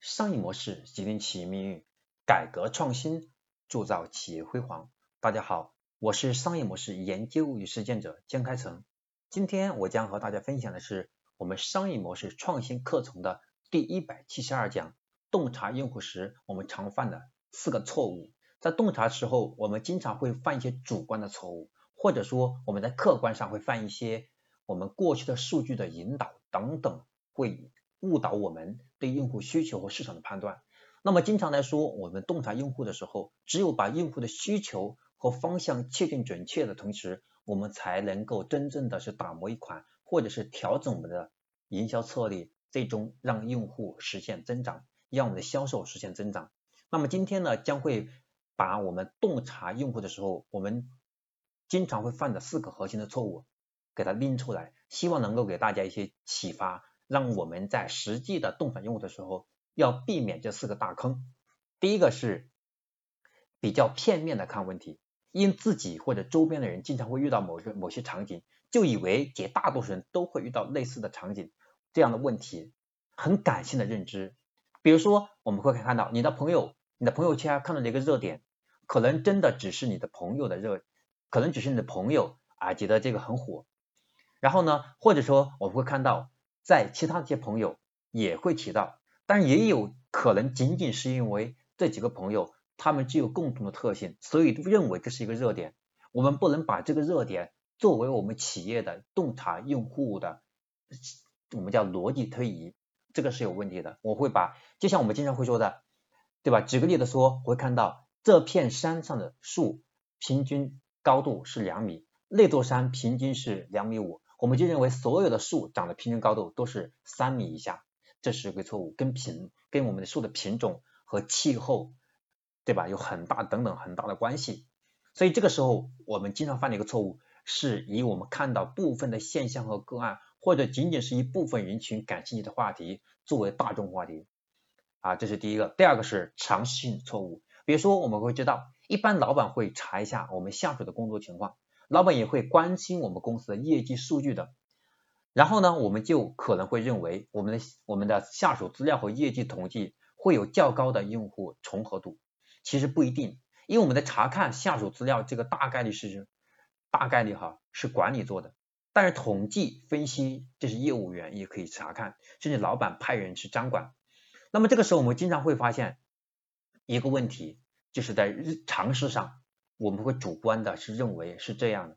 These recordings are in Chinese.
商业模式决定企业命运，改革创新铸造企业辉煌。大家好，我是商业模式研究与实践者江开成。今天我将和大家分享的是我们商业模式创新课程的第一百七十二讲：洞察用户时我们常犯的四个错误。在洞察时候，我们经常会犯一些主观的错误，或者说我们在客观上会犯一些我们过去的数据的引导等等，会。误导我们对用户需求和市场的判断。那么经常来说，我们洞察用户的时候，只有把用户的需求和方向确定准确的同时，我们才能够真正的是打磨一款，或者是调整我们的营销策略，最终让用户实现增长，让我们的销售实现增长。那么今天呢，将会把我们洞察用户的时候，我们经常会犯的四个核心的错误给它拎出来，希望能够给大家一些启发。让我们在实际的洞察用户的时候，要避免这四个大坑。第一个是比较片面的看问题，因自己或者周边的人经常会遇到某些某些场景，就以为绝大多数人都会遇到类似的场景这样的问题，很感性的认知。比如说，我们会看到你的朋友，你的朋友圈看到的一个热点，可能真的只是你的朋友的热，可能只是你的朋友啊觉得这个很火。然后呢，或者说我们会看到。在其他一些朋友也会提到，但也有可能仅仅是因为这几个朋友他们具有共同的特性，所以认为这是一个热点。我们不能把这个热点作为我们企业的洞察用户的，我们叫逻辑推移，这个是有问题的。我会把，就像我们经常会说的，对吧？举个例子说，我会看到这片山上的树平均高度是两米，那座山平均是两米五。我们就认为所有的树长的平均高度都是三米以下，这是一个错误，跟品跟我们的树的品种和气候，对吧？有很大等等很大的关系。所以这个时候我们经常犯的一个错误，是以我们看到部分的现象和个案，或者仅仅是一部分人群感兴趣的话题作为大众话题啊，这是第一个。第二个是常识性错误，比如说我们会知道，一般老板会查一下我们下属的工作情况。老板也会关心我们公司的业绩数据的，然后呢，我们就可能会认为我们的我们的下属资料和业绩统计会有较高的用户重合度，其实不一定，因为我们的查看下属资料这个大概率是大概率哈是管理做的，但是统计分析这是业务员也可以查看，甚至老板派人去掌管。那么这个时候我们经常会发现一个问题，就是在日常识上。我们会主观的是认为是这样的，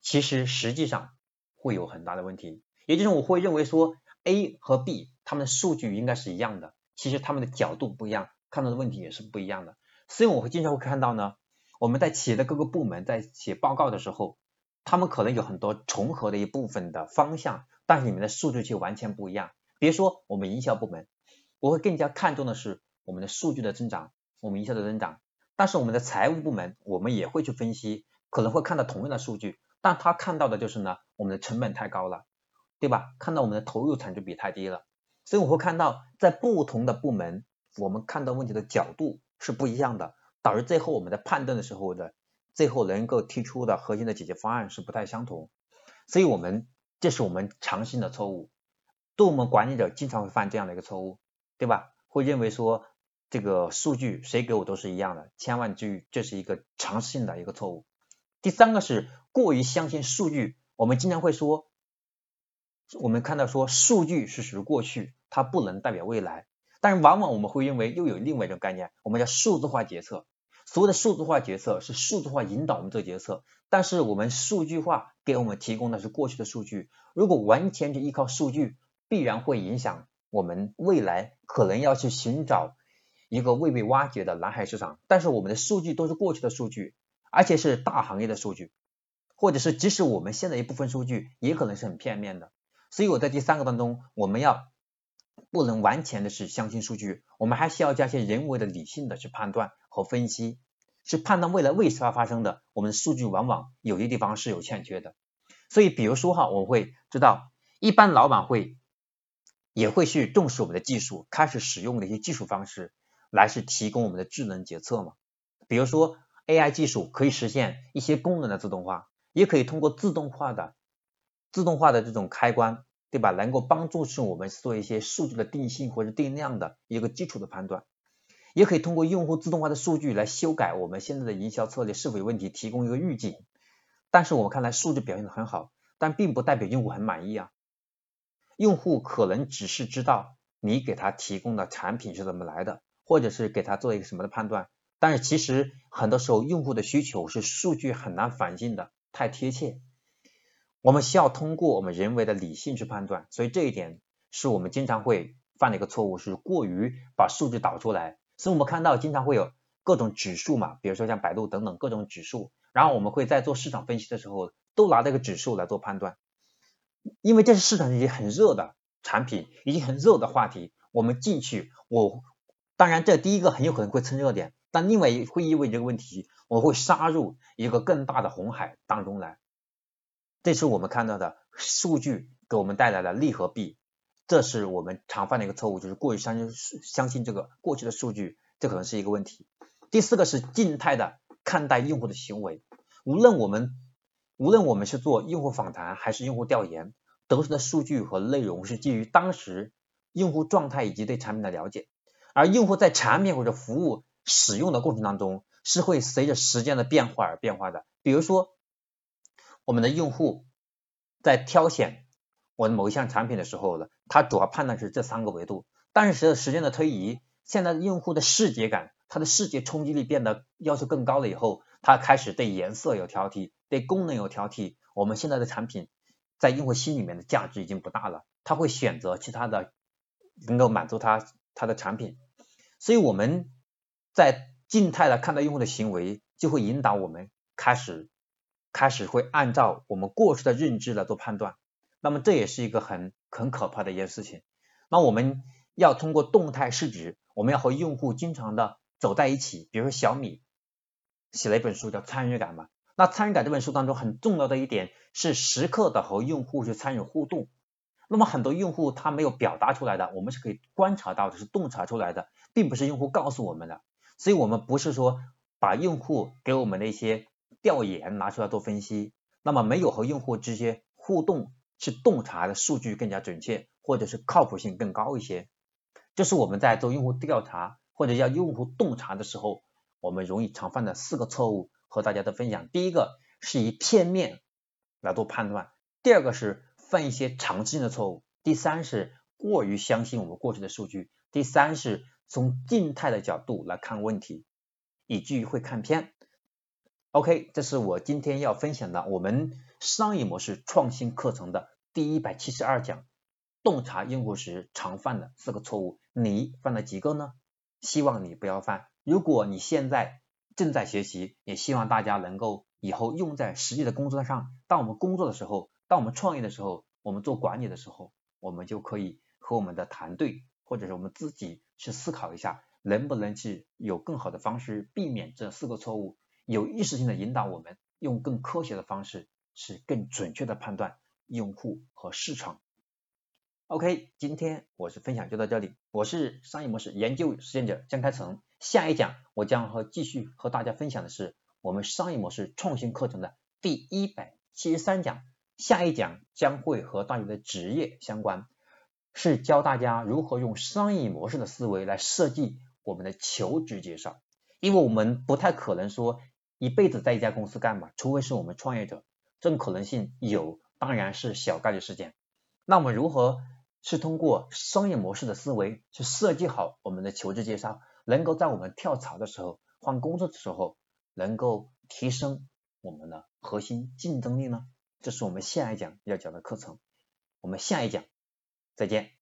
其实实际上会有很大的问题。也就是我会认为说 A 和 B 他们的数据应该是一样的，其实他们的角度不一样，看到的问题也是不一样的。所以我会经常会看到呢，我们在企业的各个部门在写报告的时候，他们可能有很多重合的一部分的方向，但是里面的数据却完全不一样。比如说我们营销部门，我会更加看重的是我们的数据的增长，我们营销的增长。但是我们的财务部门，我们也会去分析，可能会看到同样的数据，但他看到的就是呢，我们的成本太高了，对吧？看到我们的投入产出比太低了，所以我会看到在不同的部门，我们看到问题的角度是不一样的，导致最后我们在判断的时候的，最后能够提出的核心的解决方案是不太相同，所以我们这是我们常性的错误，对我们管理者经常会犯这样的一个错误，对吧？会认为说。这个数据谁给我都是一样的，千万注意，这是一个常识性的一个错误。第三个是过于相信数据，我们经常会说，我们看到说数据是属于过去，它不能代表未来，但是往往我们会认为又有另外一种概念，我们叫数字化决策。所谓的数字化决策是数字化引导我们做决策，但是我们数据化给我们提供的是过去的数据，如果完全就依靠数据，必然会影响我们未来可能要去寻找。一个未被挖掘的蓝海市场，但是我们的数据都是过去的数据，而且是大行业的数据，或者是即使我们现在一部分数据也可能是很片面的。所以我在第三个当中，我们要不能完全的是相信数据，我们还需要加些人为的理性的去判断和分析，是判断未来为啥发生的。我们数据往往有些地方是有欠缺的。所以比如说哈，我会知道一般老板会也会去重视我们的技术，开始使用的一些技术方式。来是提供我们的智能决策嘛？比如说 AI 技术可以实现一些功能的自动化，也可以通过自动化的自动化的这种开关对吧？能够帮助是我们做一些数据的定性或者定量的一个基础的判断，也可以通过用户自动化的数据来修改我们现在的营销策略是否有问题，提供一个预警。但是我们看来数据表现的很好，但并不代表用户很满意啊。用户可能只是知道你给他提供的产品是怎么来的，或者是给他做一个什么的判断，但是其实很多时候用户的需求是数据很难反映的，太贴切。我们需要通过我们人为的理性去判断，所以这一点是我们经常会犯的一个错误，是过于把数据导出来。所以我们看到经常会有各种指数嘛，比如说像百度等等各种指数，然后我们会在做市场分析的时候都拿这个指数来做判断，因为这是市场已经很热的产品，已经很热的话题，我们进去，我当然这第一个很有可能会蹭热点，但另外会意味着一个问题，我会杀入一个更大的红海当中来。这是我们看到的数据给我们带来的利和弊，这是我们常犯的一个错误，就是过于相信相信这个过去的数据，这可能是一个问题。第四个是静态的看待用户的行为，无论我们无论我们是做用户访谈还是用户调研，得出的数据和内容是基于当时用户状态以及对产品的了解，而用户在产品或者服务使用的过程当中是会随着时间的变化而变化的，比如说。我们的用户在挑选我的某一项产品的时候呢，他主要判断是这三个维度。但是随着时间的推移，现在用户的视觉感，他的视觉冲击力变得要求更高了以后，他开始对颜色有挑剔，对功能有挑剔。我们现在的产品在用户心里面的价值已经不大了，他会选择其他的能够满足他他的产品。所以我们在静态的看待用户的行为，就会引导我们开始。开始会按照我们过去的认知来做判断，那么这也是一个很很可怕的一件事情。那我们要通过动态市值，我们要和用户经常的走在一起。比如说小米写了一本书叫《参与感》嘛，那《参与感》这本书当中很重要的一点是时刻的和用户去参与互动。那么很多用户他没有表达出来的，我们是可以观察到的，是洞察出来的，并不是用户告诉我们的。所以我们不是说把用户给我们的一些。调研拿出来做分析，那么没有和用户之间互动去洞察的数据更加准确，或者是靠谱性更高一些。这是我们在做用户调查或者要用户洞察的时候，我们容易常犯的四个错误和大家的分享。第一个是以片面来做判断，第二个是犯一些常识性的错误，第三是过于相信我们过去的数据，第三是从静态的角度来看问题，以至于会看偏。OK，这是我今天要分享的我们商业模式创新课程的第一百七十二讲，洞察用户时常犯的四个错误，你犯了几个呢？希望你不要犯。如果你现在正在学习，也希望大家能够以后用在实际的工作上。当我们工作的时候，当我们创业的时候，我们做管理的时候，我们就可以和我们的团队或者是我们自己去思考一下，能不能去有更好的方式避免这四个错误。有意识性的引导我们用更科学的方式，是更准确的判断用户和市场。OK，今天我是分享就到这里，我是商业模式研究实践者江开成。下一讲我将和继续和大家分享的是我们商业模式创新课程的第一百七十三讲。下一讲将会和大家的职业相关，是教大家如何用商业模式的思维来设计我们的求职介绍，因为我们不太可能说。一辈子在一家公司干嘛，除非是我们创业者，这种可能性有，当然是小概率事件。那我们如何是通过商业模式的思维去设计好我们的求职介绍，能够在我们跳槽的时候、换工作的时候，能够提升我们的核心竞争力呢？这是我们下一讲要讲的课程。我们下一讲再见。